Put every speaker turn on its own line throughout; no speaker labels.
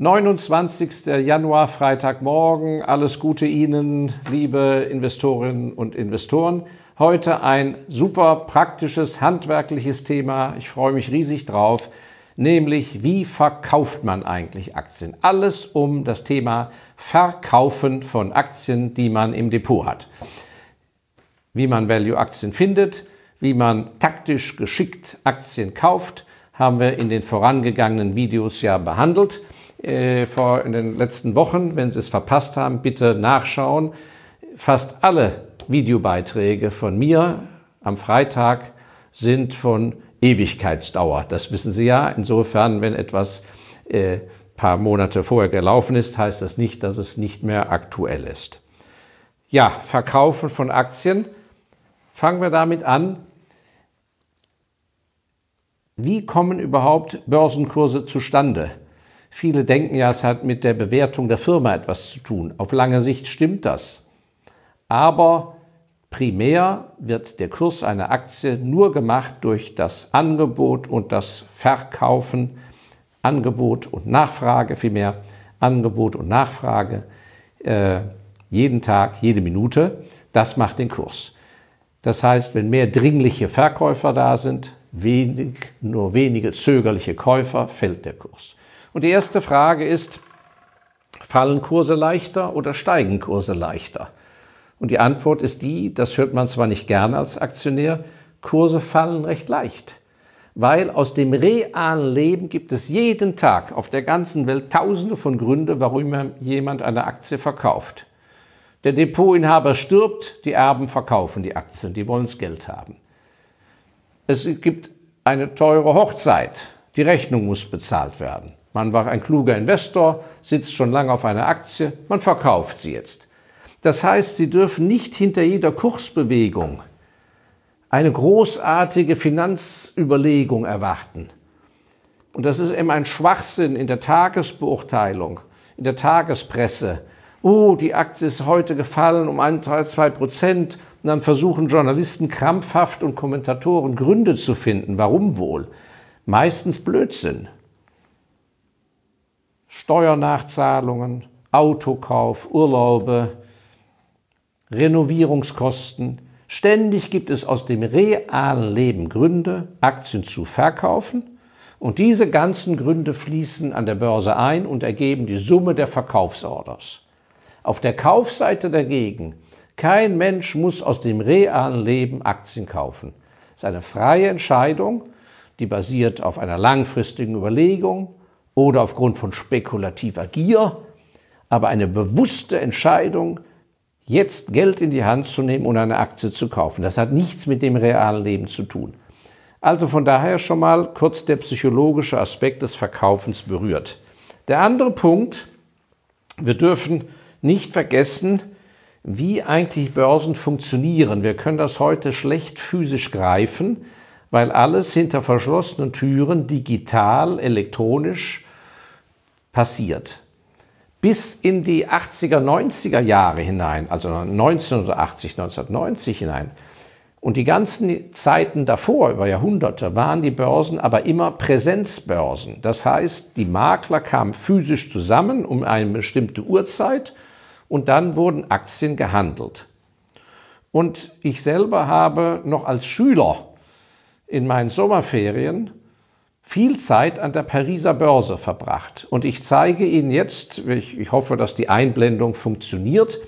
29. Januar, Freitagmorgen. Alles Gute Ihnen, liebe Investorinnen und Investoren. Heute ein super praktisches, handwerkliches Thema. Ich freue mich riesig drauf. Nämlich, wie verkauft man eigentlich Aktien? Alles um das Thema Verkaufen von Aktien, die man im Depot hat. Wie man Value-Aktien findet, wie man taktisch geschickt Aktien kauft, haben wir in den vorangegangenen Videos ja behandelt äh, vor in den letzten Wochen. Wenn Sie es verpasst haben, bitte nachschauen. Fast alle Videobeiträge von mir am Freitag sind von Ewigkeitsdauer. Das wissen Sie ja. Insofern, wenn etwas äh, paar Monate vorher gelaufen ist, heißt das nicht, dass es nicht mehr aktuell ist. Ja, Verkaufen von Aktien. Fangen wir damit an. Wie kommen überhaupt Börsenkurse zustande? Viele denken ja, es hat mit der Bewertung der Firma etwas zu tun. Auf lange Sicht stimmt das. Aber primär wird der Kurs einer Aktie nur gemacht durch das Angebot und das Verkaufen. Angebot und Nachfrage vielmehr. Angebot und Nachfrage äh, jeden Tag, jede Minute. Das macht den Kurs. Das heißt, wenn mehr dringliche Verkäufer da sind, wenig, nur wenige zögerliche Käufer, fällt der Kurs. Und die erste Frage ist, fallen Kurse leichter oder steigen Kurse leichter? Und die Antwort ist die, das hört man zwar nicht gerne als Aktionär, Kurse fallen recht leicht. Weil aus dem realen Leben gibt es jeden Tag auf der ganzen Welt tausende von Gründen, warum jemand eine Aktie verkauft. Der Depotinhaber stirbt, die Erben verkaufen die Aktien, die wollen das Geld haben. Es gibt eine teure Hochzeit, die Rechnung muss bezahlt werden. Man war ein kluger Investor, sitzt schon lange auf einer Aktie, man verkauft sie jetzt. Das heißt, Sie dürfen nicht hinter jeder Kursbewegung eine großartige Finanzüberlegung erwarten. Und das ist eben ein Schwachsinn in der Tagesbeurteilung, in der Tagespresse. Oh, die Aktie ist heute gefallen um ein, zwei Prozent. Und dann versuchen Journalisten krampfhaft und Kommentatoren Gründe zu finden. Warum wohl? Meistens Blödsinn. Steuernachzahlungen, Autokauf, Urlaube, Renovierungskosten. Ständig gibt es aus dem realen Leben Gründe, Aktien zu verkaufen. Und diese ganzen Gründe fließen an der Börse ein und ergeben die Summe der Verkaufsorders. Auf der Kaufseite dagegen, kein Mensch muss aus dem realen Leben Aktien kaufen. Es ist eine freie Entscheidung, die basiert auf einer langfristigen Überlegung, oder aufgrund von spekulativer Gier, aber eine bewusste Entscheidung, jetzt Geld in die Hand zu nehmen und eine Aktie zu kaufen. Das hat nichts mit dem realen Leben zu tun. Also von daher schon mal kurz der psychologische Aspekt des Verkaufens berührt. Der andere Punkt, wir dürfen nicht vergessen, wie eigentlich Börsen funktionieren. Wir können das heute schlecht physisch greifen, weil alles hinter verschlossenen Türen digital, elektronisch passiert. Bis in die 80er, 90er Jahre hinein, also 1980, 1990 hinein, und die ganzen Zeiten davor, über Jahrhunderte, waren die Börsen aber immer Präsenzbörsen. Das heißt, die Makler kamen physisch zusammen um eine bestimmte Uhrzeit und dann wurden Aktien gehandelt. Und ich selber habe noch als Schüler in meinen Sommerferien viel Zeit an der Pariser Börse verbracht. Und ich zeige Ihnen jetzt, ich, hoffe, dass die Einblendung funktioniert,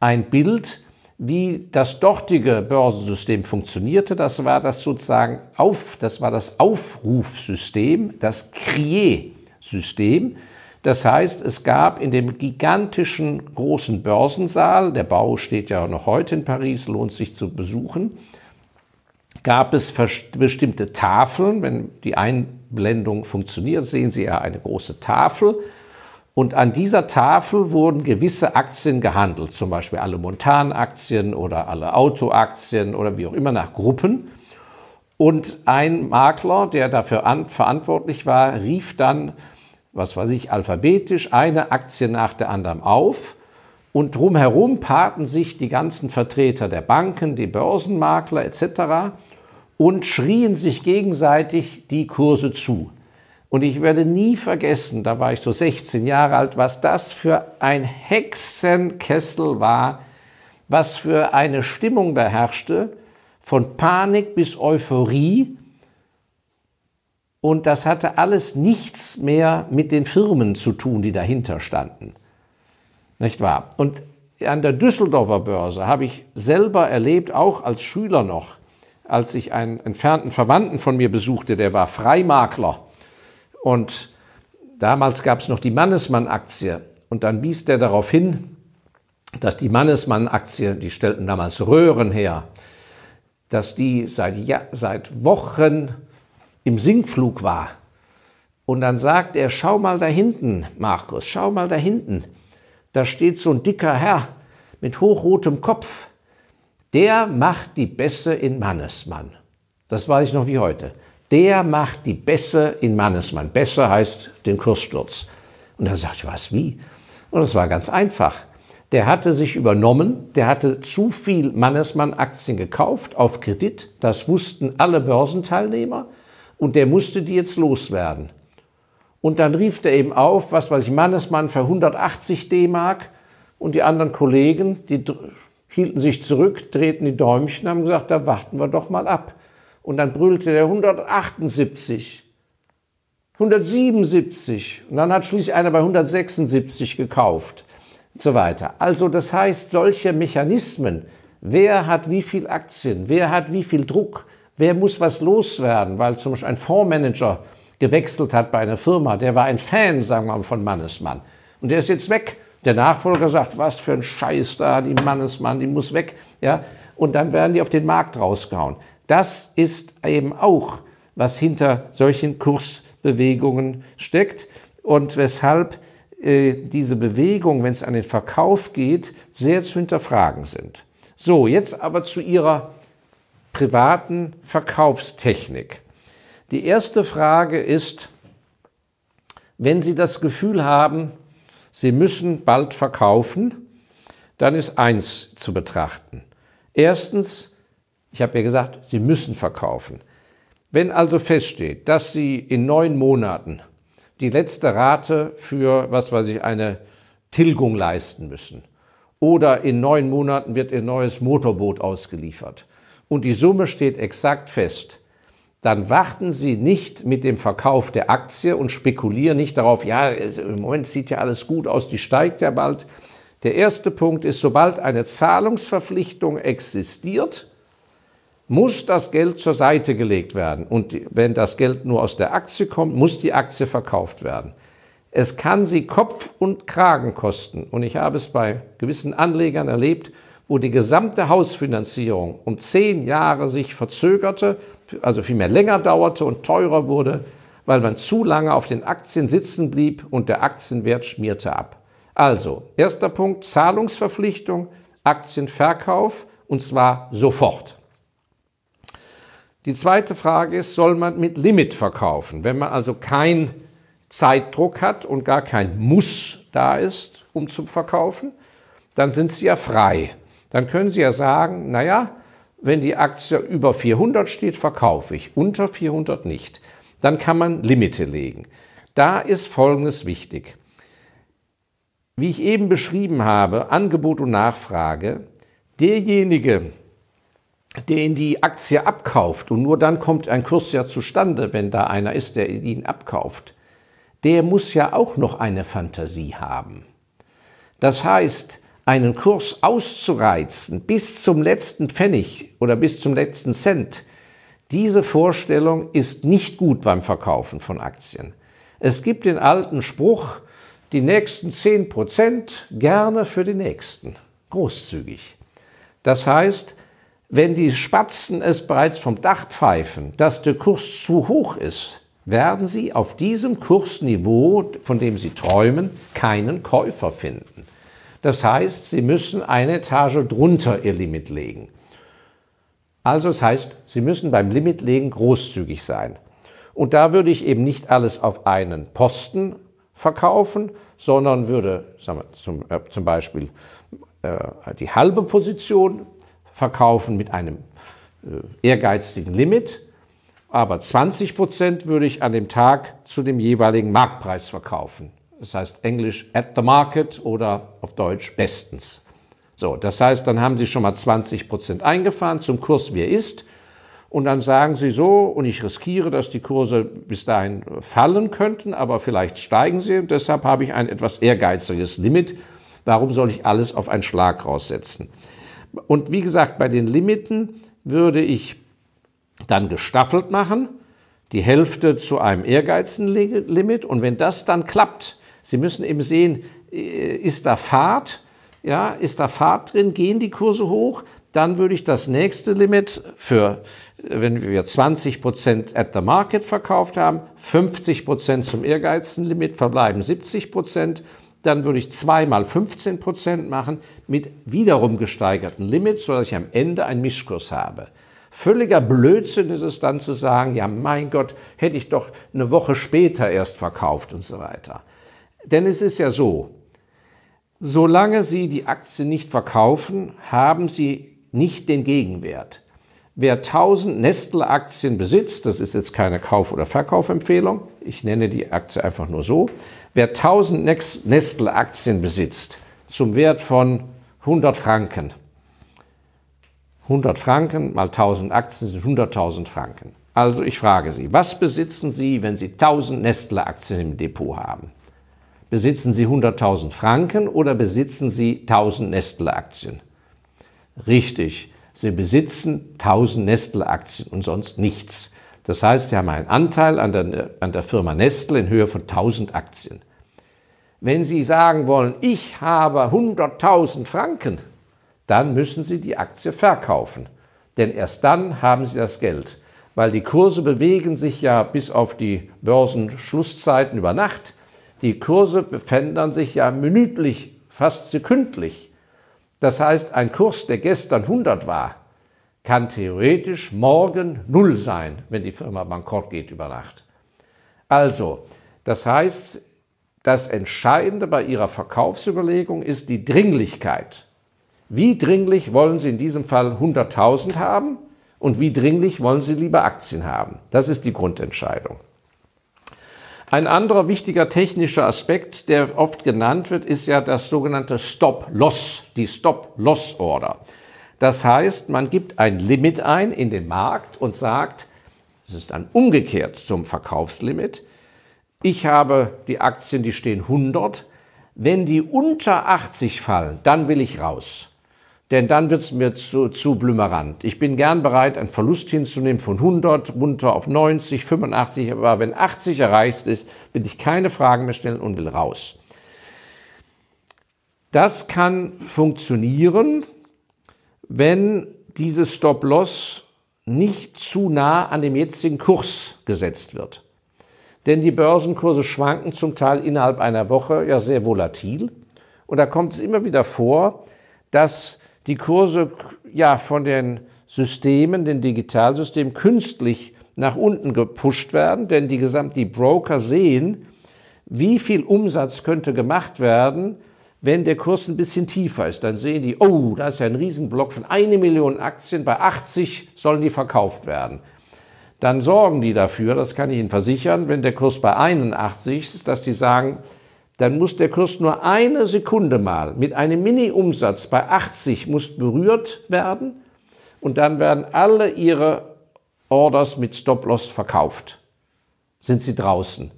ein Bild, wie das dortige Börsensystem funktionierte. Das war das sozusagen auf, das war das Aufrufsystem, das Crier-System. Das heißt, es gab in dem gigantischen großen Börsensaal, der Bau steht ja noch heute in Paris, lohnt sich zu besuchen, gab es bestimmte Tafeln. Wenn die Einblendung funktioniert, sehen Sie ja eine große Tafel. Und an dieser Tafel wurden gewisse Aktien gehandelt, zum Beispiel alle Montanaktien oder alle Autoaktien oder wie auch immer nach Gruppen. Und ein Makler, der dafür verantwortlich war, rief dann, was weiß ich, alphabetisch eine Aktie nach der anderen auf und drumherum paarten sich die ganzen Vertreter der Banken, die Börsenmakler etc. und schrien sich gegenseitig die Kurse zu. Und ich werde nie vergessen, da war ich so 16 Jahre alt, was das für ein Hexenkessel war, was für eine Stimmung da herrschte, von Panik bis Euphorie. Und das hatte alles nichts mehr mit den Firmen zu tun, die dahinter standen. Nicht wahr? Und an der Düsseldorfer Börse habe ich selber erlebt, auch als Schüler noch, als ich einen entfernten Verwandten von mir besuchte, der war Freimakler. Und damals gab es noch die Mannesmann-Aktie. Und dann wies der darauf hin, dass die Mannesmann-Aktie, die stellten damals Röhren her, dass die seit, ja, seit Wochen im Sinkflug war. Und dann sagt er, schau mal da hinten, Markus, schau mal da hinten da steht so ein dicker Herr mit hochrotem Kopf. Der macht die Bässe in Mannesmann. Das weiß ich noch wie heute. Der macht die Bässe in Mannesmann. Bässe heißt den Kurssturz. Und da sagt ich, was, wie? Und es war ganz einfach. Der hatte sich übernommen, der hatte zu viel Mannesmann-Aktien gekauft auf Kredit. Das wussten alle Börsenteilnehmer. Und der musste die jetzt loswerden. Und dann rief er eben auf, was weiß ich, Mannesmann für 180 D-Mark und die anderen Kollegen, die hielten sich zurück, drehten die Däumchen, haben gesagt, da warten wir doch mal ab. Und dann brüllte der 178, 177 und dann hat schließlich einer bei 176 gekauft und so weiter. Also das heißt, solche Mechanismen, wer hat wie viel Aktien, wer hat wie viel Druck, wer muss was loswerden, weil zum Beispiel ein Fondsmanager gewechselt hat bei einer Firma, der war ein Fan, sagen wir mal, von Mannesmann. Und der ist jetzt weg. Der Nachfolger sagt, was für ein Scheiß da, die Mannesmann, die muss weg. Ja? Und dann werden die auf den Markt rausgehauen. Das ist eben auch, was hinter solchen Kursbewegungen steckt und weshalb äh, diese Bewegungen, wenn es an den Verkauf geht, sehr zu hinterfragen sind. So, jetzt aber zu Ihrer privaten Verkaufstechnik. Die erste Frage ist, wenn Sie das Gefühl haben, Sie müssen bald verkaufen, dann ist eins zu betrachten. Erstens, ich habe ja gesagt, Sie müssen verkaufen. Wenn also feststeht, dass Sie in neun Monaten die letzte Rate für, was weiß ich, eine Tilgung leisten müssen oder in neun Monaten wird Ihr neues Motorboot ausgeliefert und die Summe steht exakt fest, dann warten Sie nicht mit dem Verkauf der Aktie und spekulieren nicht darauf, ja, im Moment sieht ja alles gut aus, die steigt ja bald. Der erste Punkt ist, sobald eine Zahlungsverpflichtung existiert, muss das Geld zur Seite gelegt werden. Und wenn das Geld nur aus der Aktie kommt, muss die Aktie verkauft werden. Es kann sie Kopf und Kragen kosten. Und ich habe es bei gewissen Anlegern erlebt, wo die gesamte Hausfinanzierung um zehn Jahre sich verzögerte, also vielmehr länger dauerte und teurer wurde, weil man zu lange auf den Aktien sitzen blieb und der Aktienwert schmierte ab. Also, erster Punkt, Zahlungsverpflichtung, Aktienverkauf und zwar sofort. Die zweite Frage ist, soll man mit Limit verkaufen? Wenn man also keinen Zeitdruck hat und gar kein Muss da ist, um zu verkaufen, dann sind Sie ja frei dann können Sie ja sagen, naja, wenn die Aktie über 400 steht, verkaufe ich, unter 400 nicht. Dann kann man Limite legen. Da ist Folgendes wichtig. Wie ich eben beschrieben habe, Angebot und Nachfrage, derjenige, der in die Aktie abkauft und nur dann kommt ein Kurs ja zustande, wenn da einer ist, der ihn abkauft, der muss ja auch noch eine Fantasie haben. Das heißt, einen Kurs auszureizen bis zum letzten Pfennig oder bis zum letzten Cent, diese Vorstellung ist nicht gut beim Verkaufen von Aktien. Es gibt den alten Spruch, die nächsten 10 Prozent gerne für die nächsten. Großzügig. Das heißt, wenn die Spatzen es bereits vom Dach pfeifen, dass der Kurs zu hoch ist, werden sie auf diesem Kursniveau, von dem sie träumen, keinen Käufer finden. Das heißt, Sie müssen eine Etage drunter Ihr Limit legen. Also das heißt, Sie müssen beim Limitlegen großzügig sein. Und da würde ich eben nicht alles auf einen Posten verkaufen, sondern würde sagen wir, zum, äh, zum Beispiel äh, die halbe Position verkaufen mit einem äh, ehrgeizigen Limit aber 20 Prozent würde ich an dem Tag zu dem jeweiligen Marktpreis verkaufen. Das heißt Englisch at the market oder auf Deutsch bestens. So, das heißt, dann haben Sie schon mal 20 Prozent eingefahren zum Kurs, wie er ist. Und dann sagen Sie so, und ich riskiere, dass die Kurse bis dahin fallen könnten, aber vielleicht steigen sie. Und deshalb habe ich ein etwas ehrgeiziges Limit. Warum soll ich alles auf einen Schlag raussetzen? Und wie gesagt, bei den Limiten würde ich dann gestaffelt machen, die Hälfte zu einem ehrgeizigen Limit. Und wenn das dann klappt, Sie müssen eben sehen, äh, ist da Fahrt, ja, ist da Fahrt drin, gehen die Kurse hoch, dann würde ich das nächste Limit für, wenn wir 20 Prozent at the market verkauft haben, 50 Prozent zum ehrgeizigen Limit, verbleiben 70 Prozent. Dann würde ich zweimal 15 Prozent machen mit wiederum gesteigerten Limits, sodass ich am Ende einen Mischkurs habe. Völliger Blödsinn ist es dann zu sagen, ja mein Gott, hätte ich doch eine Woche später erst verkauft und so weiter. Denn es ist ja so, solange Sie die Aktie nicht verkaufen, haben Sie nicht den Gegenwert. Wer 1000 Nestle-Aktien besitzt, das ist jetzt keine Kauf- oder Verkaufempfehlung, ich nenne die Aktie einfach nur so, wer 1000 Nestle-Aktien besitzt zum Wert von 100 Franken, 100 Franken mal 1000 Aktien sind 100.000 Franken. Also ich frage Sie, was besitzen Sie, wenn Sie 1000 Nestle-Aktien im Depot haben? Besitzen Sie 100.000 Franken oder besitzen Sie 1000 Nestle-Aktien? Richtig, Sie besitzen 1000 Nestle-Aktien und sonst nichts. Das heißt, Sie haben einen Anteil an der, an der Firma Nestle in Höhe von 1000 Aktien. Wenn Sie sagen wollen, ich habe 100.000 Franken, dann müssen Sie die Aktie verkaufen. Denn erst dann haben Sie das Geld. Weil die Kurse bewegen sich ja bis auf die Börsenschlusszeiten über Nacht. Die Kurse verändern sich ja minütlich, fast sekündlich. Das heißt, ein Kurs, der gestern 100 war, kann theoretisch morgen null sein, wenn die Firma bankrott geht über Nacht. Also, das heißt, das Entscheidende bei Ihrer Verkaufsüberlegung ist die Dringlichkeit. Wie dringlich wollen Sie in diesem Fall 100.000 haben und wie dringlich wollen Sie lieber Aktien haben? Das ist die Grundentscheidung. Ein anderer wichtiger technischer Aspekt, der oft genannt wird, ist ja das sogenannte Stop-Loss, die Stop-Loss-Order. Das heißt, man gibt ein Limit ein in den Markt und sagt, es ist dann umgekehrt zum Verkaufslimit. Ich habe die Aktien, die stehen 100. Wenn die unter 80 fallen, dann will ich raus denn dann wird es mir zu, zu blümerant. Ich bin gern bereit, einen Verlust hinzunehmen von 100 runter auf 90, 85, aber wenn 80 erreicht ist, will ich keine Fragen mehr stellen und will raus. Das kann funktionieren, wenn dieses Stop-Loss nicht zu nah an dem jetzigen Kurs gesetzt wird. Denn die Börsenkurse schwanken zum Teil innerhalb einer Woche ja sehr volatil. Und da kommt es immer wieder vor, dass die Kurse ja von den Systemen, den Digitalsystemen künstlich nach unten gepusht werden, denn die gesamten die Broker sehen, wie viel Umsatz könnte gemacht werden, wenn der Kurs ein bisschen tiefer ist. Dann sehen die, oh, da ist ja ein Riesenblock von eine Million Aktien, bei 80 sollen die verkauft werden. Dann sorgen die dafür, das kann ich Ihnen versichern, wenn der Kurs bei 81 ist, dass die sagen, dann muss der Kurs nur eine Sekunde mal mit einem Mini-Umsatz bei 80 muss berührt werden und dann werden alle ihre Orders mit Stop-Loss verkauft. Sind sie draußen.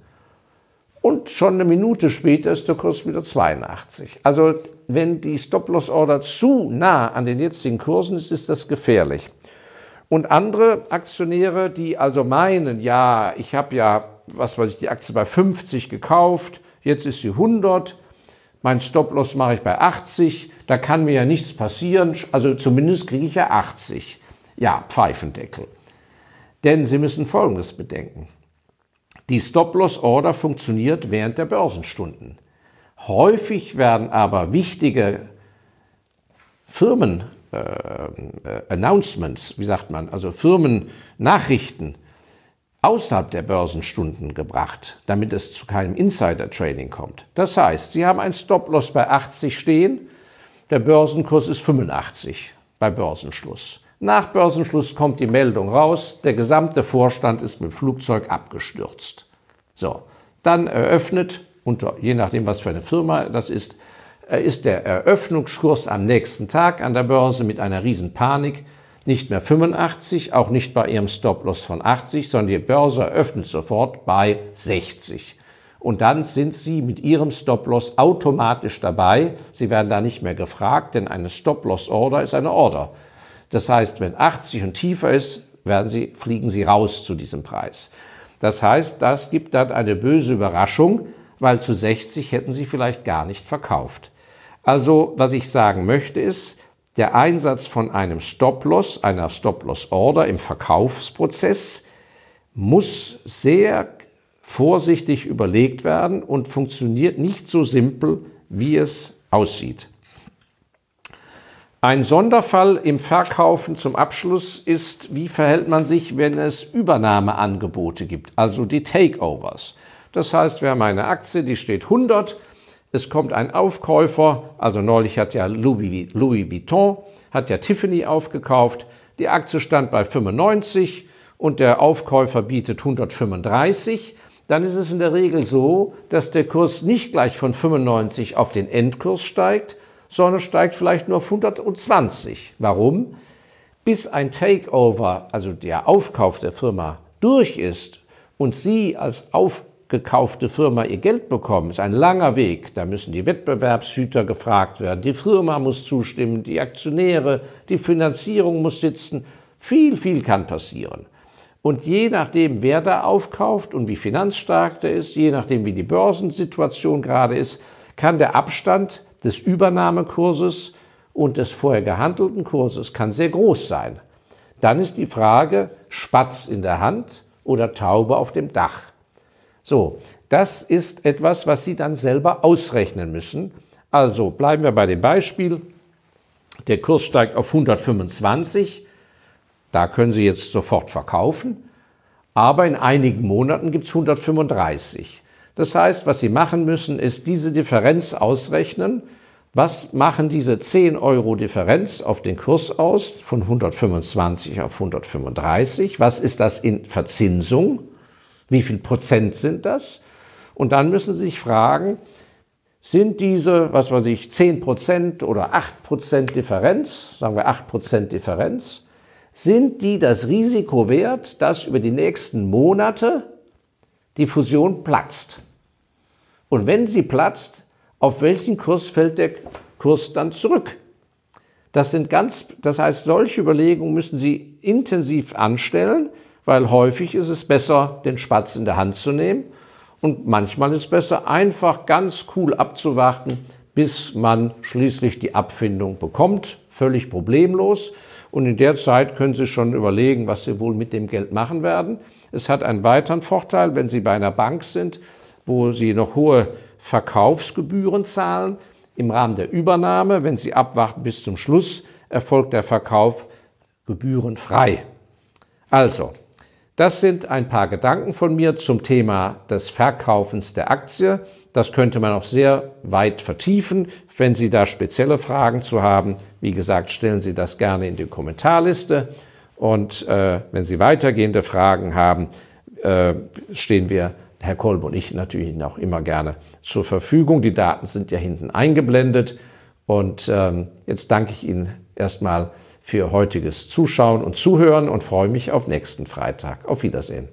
Und schon eine Minute später ist der Kurs wieder 82. Also wenn die Stop-Loss-Order zu nah an den jetzigen Kursen ist, ist das gefährlich. Und andere Aktionäre, die also meinen, ja, ich habe ja, was weiß ich, die Aktie bei 50 gekauft, jetzt ist sie 100, mein Stop-Loss mache ich bei 80, da kann mir ja nichts passieren, also zumindest kriege ich ja 80. Ja, Pfeifendeckel. Denn Sie müssen Folgendes bedenken. Die Stop-Loss-Order funktioniert während der Börsenstunden. Häufig werden aber wichtige Firmen, äh, äh, wie sagt man, also Firmennachrichten außerhalb der Börsenstunden gebracht, damit es zu keinem Insider-Trading kommt. Das heißt, Sie haben ein Stop-Loss bei 80 stehen, der Börsenkurs ist 85 bei Börsenschluss. Nach Börsenschluss kommt die Meldung raus, der gesamte Vorstand ist mit dem Flugzeug abgestürzt. So, dann eröffnet, unter, je nachdem, was für eine Firma das ist, äh, ist der Eröffnungskurs am nächsten Tag an der Börse mit einer riesen Panik nicht mehr 85, auch nicht bei ihrem Stop-Loss von 80, sondern die Börse eröffnet sofort bei 60. Und dann sind Sie mit Ihrem Stop-Loss automatisch dabei. Sie werden da nicht mehr gefragt, denn eine Stop-Loss-Order ist eine Order. Das heißt, wenn 80 und tiefer ist, werden Sie, fliegen Sie raus zu diesem Preis. Das heißt, das gibt dann eine böse Überraschung, weil zu 60 hätten Sie vielleicht gar nicht verkauft. Also, was ich sagen möchte ist, der Einsatz von einem Stop-Loss, einer Stop-Loss-Order im Verkaufsprozess muss sehr vorsichtig überlegt werden und funktioniert nicht so simpel, wie es aussieht. Ein Sonderfall im Verkaufen zum Abschluss ist, wie verhält man sich, wenn es Übernahmeangebote gibt, also die Takeovers. Das heißt, wir haben eine Aktie, die steht 100, es kommt ein Aufkäufer, also neulich hat ja Louis, Louis Vuitton, hat ja Tiffany aufgekauft, die Aktie stand bei 95 und der Aufkäufer bietet 135 dann ist es in der Regel so, dass der Kurs nicht gleich von 95 auf den Endkurs steigt, sondern steigt vielleicht nur auf 120. Warum? Bis ein Takeover, also der Aufkauf der Firma, durch ist und Sie als aufgekaufte Firma Ihr Geld bekommen, ist ein langer Weg. Da müssen die Wettbewerbshüter gefragt werden, die Firma muss zustimmen, die Aktionäre, die Finanzierung muss sitzen. Viel, viel kann passieren. Und je nachdem, wer da aufkauft und wie finanzstark der ist, je nachdem, wie die Börsensituation gerade ist, kann der Abstand des Übernahmekurses und des vorher gehandelten Kurses kann sehr groß sein. Dann ist die Frage, Spatz in der Hand oder Taube auf dem Dach. So, das ist etwas, was Sie dann selber ausrechnen müssen. Also bleiben wir bei dem Beispiel. Der Kurs steigt auf 125. Da können Sie jetzt sofort verkaufen. Aber in einigen Monaten gibt es 135. Das heißt, was Sie machen müssen, ist diese Differenz ausrechnen. Was machen diese 10 Euro Differenz auf den Kurs aus von 125 auf 135? Was ist das in Verzinsung? Wie viel Prozent sind das? Und dann müssen Sie sich fragen, sind diese, was weiß ich, 10 Prozent oder 8 Prozent Differenz, sagen wir 8 Prozent Differenz, sind die das Risiko wert, dass über die nächsten Monate die Fusion platzt? Und wenn sie platzt, auf welchen Kurs fällt der Kurs dann zurück? Das sind ganz, das heißt, solche Überlegungen müssen Sie intensiv anstellen, weil häufig ist es besser, den Spatz in der Hand zu nehmen und manchmal ist es besser, einfach ganz cool abzuwarten, bis man schließlich die Abfindung bekommt, völlig problemlos. Und in der Zeit können Sie schon überlegen, was Sie wohl mit dem Geld machen werden. Es hat einen weiteren Vorteil, wenn Sie bei einer Bank sind, wo Sie noch hohe Verkaufsgebühren zahlen. Im Rahmen der Übernahme, wenn Sie abwarten bis zum Schluss, erfolgt der Verkauf gebührenfrei. Also, das sind ein paar Gedanken von mir zum Thema des Verkaufens der Aktie. Das könnte man auch sehr weit vertiefen. Wenn Sie da spezielle Fragen zu haben, wie gesagt, stellen Sie das gerne in die Kommentarliste. Und äh, wenn Sie weitergehende Fragen haben, äh, stehen wir, Herr Kolb und ich, natürlich noch immer gerne zur Verfügung. Die Daten sind ja hinten eingeblendet. Und ähm, jetzt danke ich Ihnen erstmal für heutiges Zuschauen und Zuhören und freue mich auf nächsten Freitag. Auf Wiedersehen.